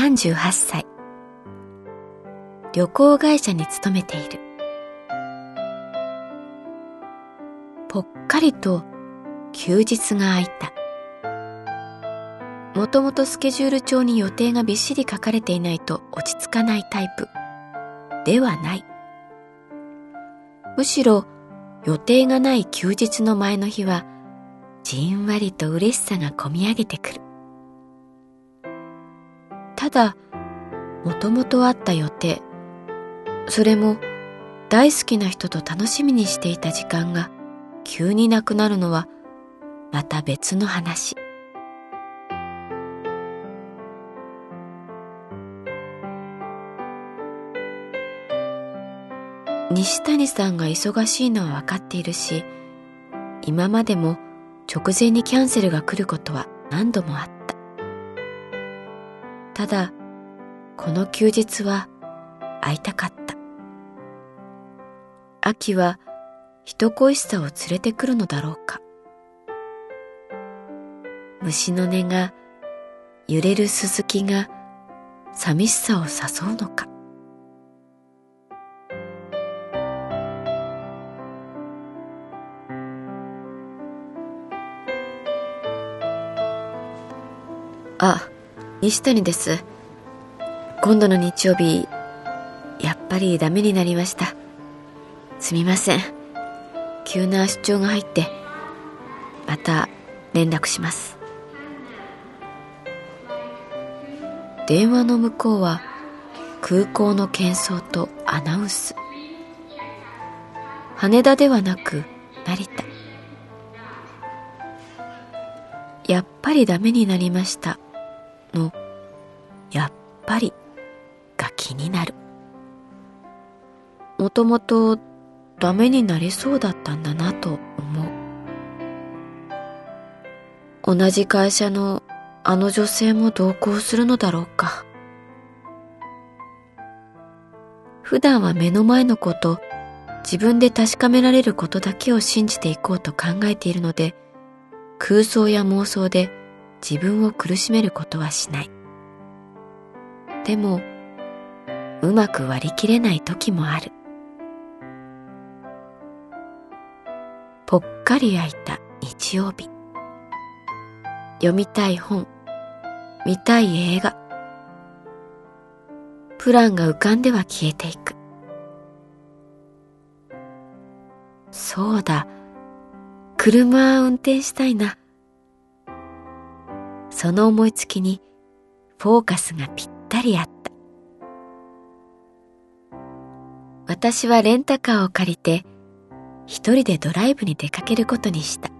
38歳。旅行会社に勤めている。ぽっかりと休日が空いた。もともとスケジュール帳に予定がびっしり書かれていないと落ち着かないタイプではない。むしろ予定がない休日の前の日はじんわりと嬉しさがこみ上げてくる。ただ、もともとあった予定、それも大好きな人と楽しみにしていた時間が急になくなるのはまた別の話。西谷さんが忙しいのは分かっているし、今までも直前にキャンセルが来ることは何度もあった。ただ、この休日は会いたかった。秋は人恋しさを連れてくるのだろうか。虫の音が揺れる鈴木が寂しさを誘うのか。あ、西谷です。今度の日曜日、やっぱりダメになりました。すみません。急な出張が入って、また連絡します。電話の向こうは空港の喧騒とアナウンス。羽田ではなく成田。やっぱりダメになりましたのやっぱりが気になる。もともとダメになりそうだったんだなと思う。同じ会社のあの女性も同行するのだろうか。普段は目の前のこと、自分で確かめられることだけを信じていこうと考えているので、空想や妄想で自分を苦しめることはしない。でも、うまく割り切れない時もある。ぽっかり空いた日曜日。読みたい本、見たい映画。プランが浮かんでは消えていく。そうだ、車運転したいな。その思いつきにフォーカスがぴったりあった。私はレンタカーを借りて一人でドライブに出かけることにした。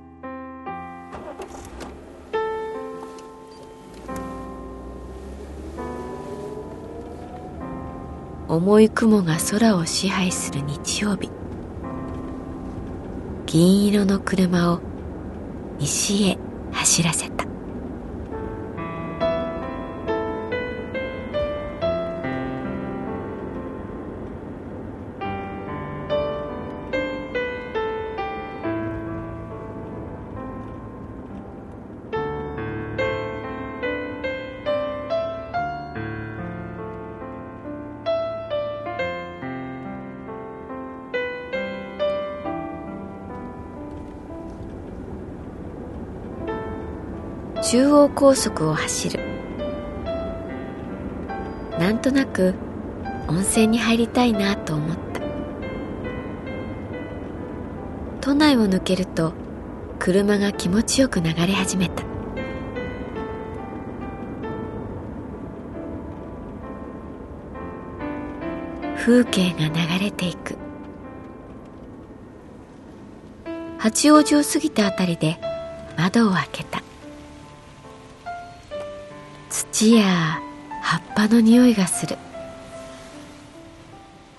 重い雲が空を支配する日曜日銀色の車を西へ走らせた中央高速を走る。なんとなく温泉に入りたいなと思った。都内を抜けると車が気持ちよく流れ始めた。風景が流れていく。八王子を過ぎたあたりで窓を開けた。土や葉っぱの匂いがする。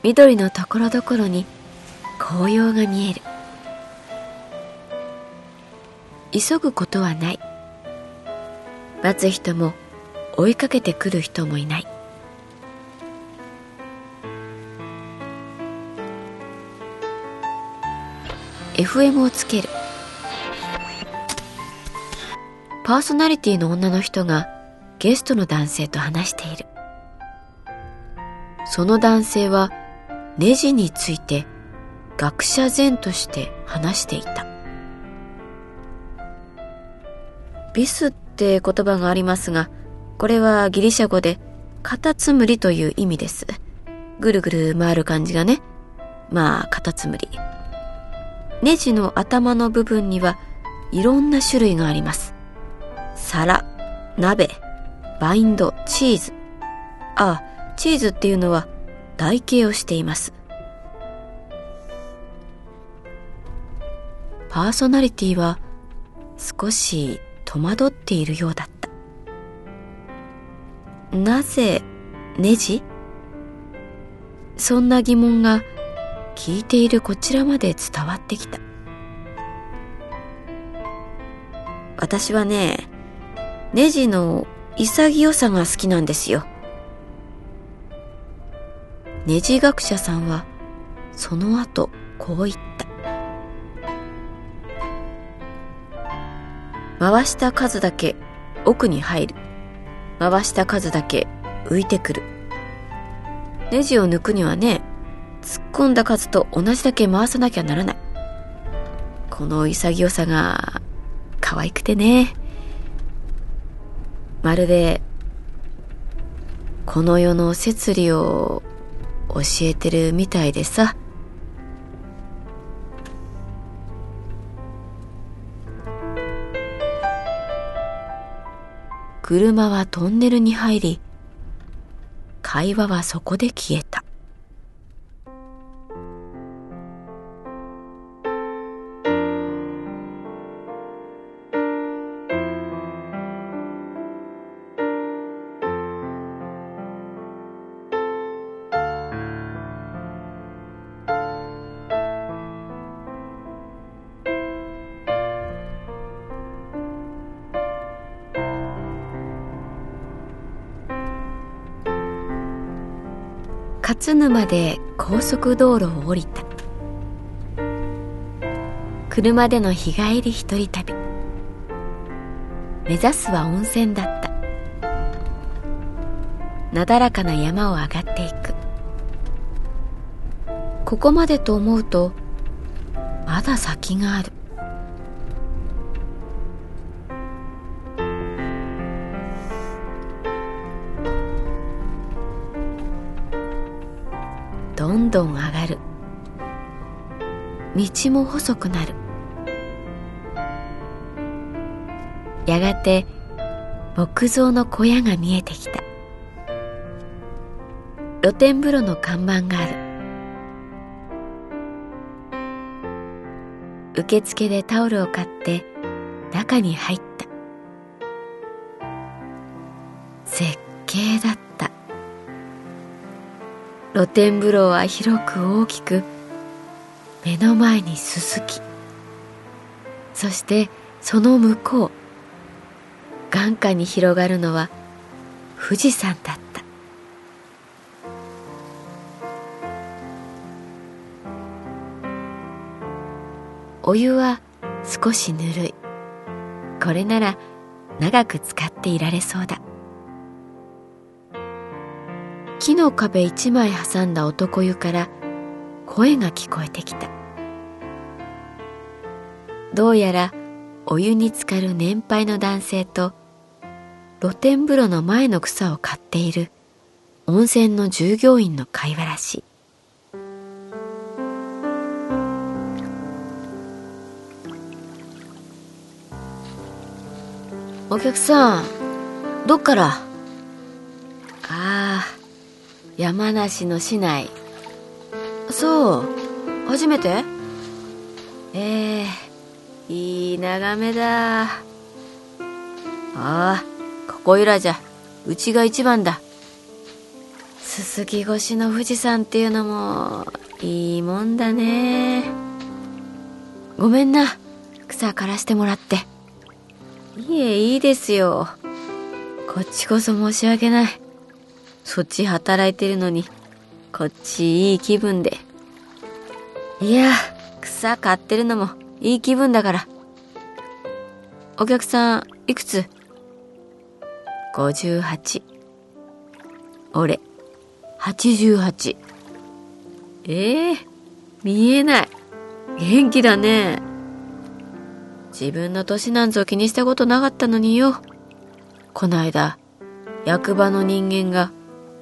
緑のところどころに紅葉が見える。急ぐことはない。待つ人も追いかけてくる人もいない。FM をつける。パーソナリティの女の人がゲストの男性と話している。その男性はネジについて学者前として話していた。ビスって言葉がありますがこれはギリシャ語でカタツムリという意味です。ぐるぐる回る感じがね。まあカタツムリ。ネジの頭の部分にはいろんな種類があります。皿、鍋、バインド、チーズ。ああ、チーズっていうのは台形をしています。パーソナリティは少し戸惑っているようだった。なぜネジ？そんな疑問が聞いているこちらまで伝わってきた私はねネジの潔さが好きなんですよネジ学者さんはその後こう言った回した数だけ奥に入る回した数だけ浮いてくるネジを抜くにはね突っ込んだ数と同じだけ回さなきゃならない。この潔さが可愛くてね。まるで、この世の摂理を教えてるみたいでさ。車はトンネルに入り、会話はそこで消えた。勝沼で高速道路を降りた。車での日帰り一人旅。目指すは温泉だった。なだらかな山を上がっていく。ここまでと思うとまだ先がある。どん上がる。道も細くなる。やがて木造の小屋が見えてきた。露天風呂の看板がある。受付でタオルを買って中に入った。絶景だった。露天風呂は広く大きく目の前にすすき。そしてその向こう眼下に広がるのは富士山だった。お湯は少しぬるい。これなら長く使っていられそうだ。木の壁一枚挟んだ男湯から声が聞こえてきたどうやらお湯に浸かる年配の男性と露天風呂の前の草を刈っている温泉の従業員の会話らしい。お客さん、どっから、山梨の市内。そう、初めて？ええー、いい眺めだ。ああ、ここいらじゃ、うちが一番だ。すすき越しの富士山っていうのも、いいもんだね。ごめんな、草刈らしてもらって。いえ、いいですよ。こっちこそ申し訳ない。そっち働いてるのに、こっちいい気分で。いや、草買ってるのもいい気分だから。お客さん、いくつ ?58。俺、88。ええー、見えない。元気だね。自分の年なんぞ気にしたことなかったのによ。こないだ、役場の人間が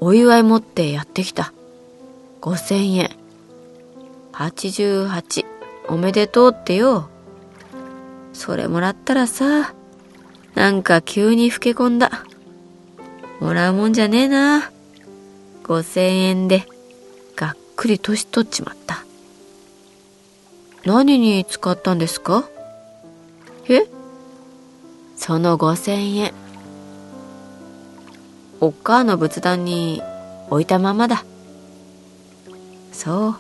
お祝い持ってやってきた。5000円。88。おめでとうってよ。それもらったらさ、なんか急に老け込んだ。もらうもんじゃねえな。5000円で、がっくり年取っちまった。何に使ったんですか？え？その五千円。おっかあの仏壇に置いたままだ。そう。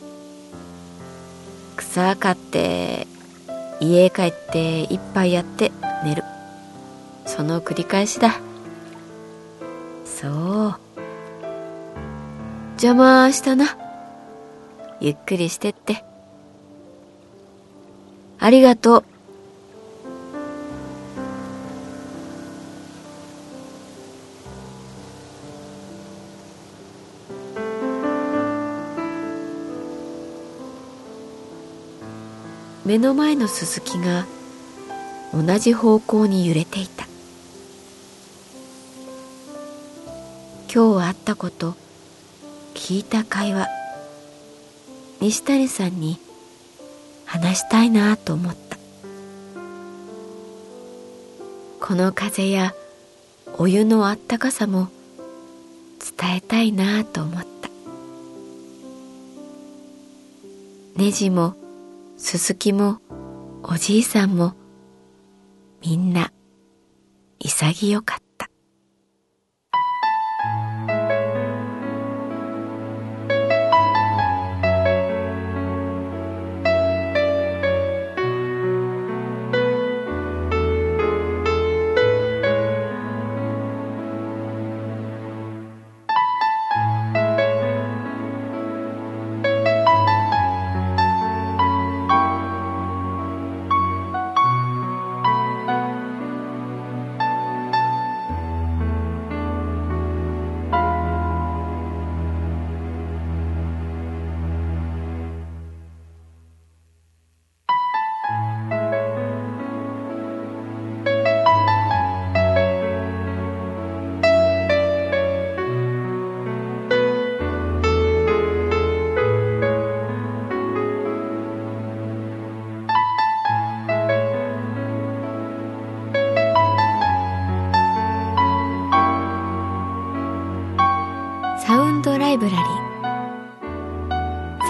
草買って、家へ帰って一杯やって寝る。その繰り返しだ。そう。邪魔したな。ゆっくりしてって。ありがとう。目の前のススキが同じ方向に揺れていた。今日あったこと聞いた会話。西谷さんに話したいなと思った。この風やお湯のあったかさも伝えたいなと思った。ネジも鈴木もおじいさんもみんな潔かった。